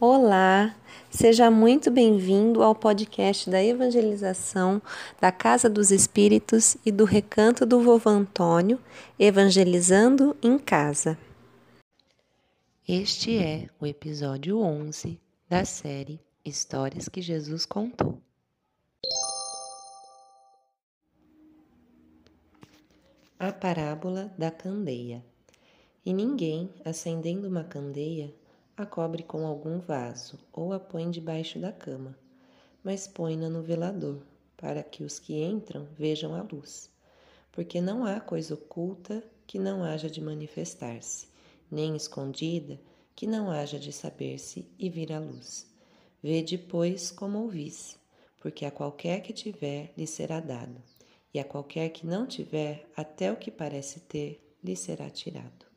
Olá, seja muito bem-vindo ao podcast da evangelização da Casa dos Espíritos e do Recanto do Vovô Antônio, Evangelizando em Casa. Este é o episódio 11 da série Histórias que Jesus Contou. A parábola da candeia. E ninguém, acendendo uma candeia, a cobre com algum vaso ou a põe debaixo da cama, mas põe-na no velador, para que os que entram vejam a luz. Porque não há coisa oculta que não haja de manifestar-se, nem escondida que não haja de saber-se e vir à luz. Vede, pois, como ouvis, porque a qualquer que tiver lhe será dado, e a qualquer que não tiver, até o que parece ter lhe será tirado.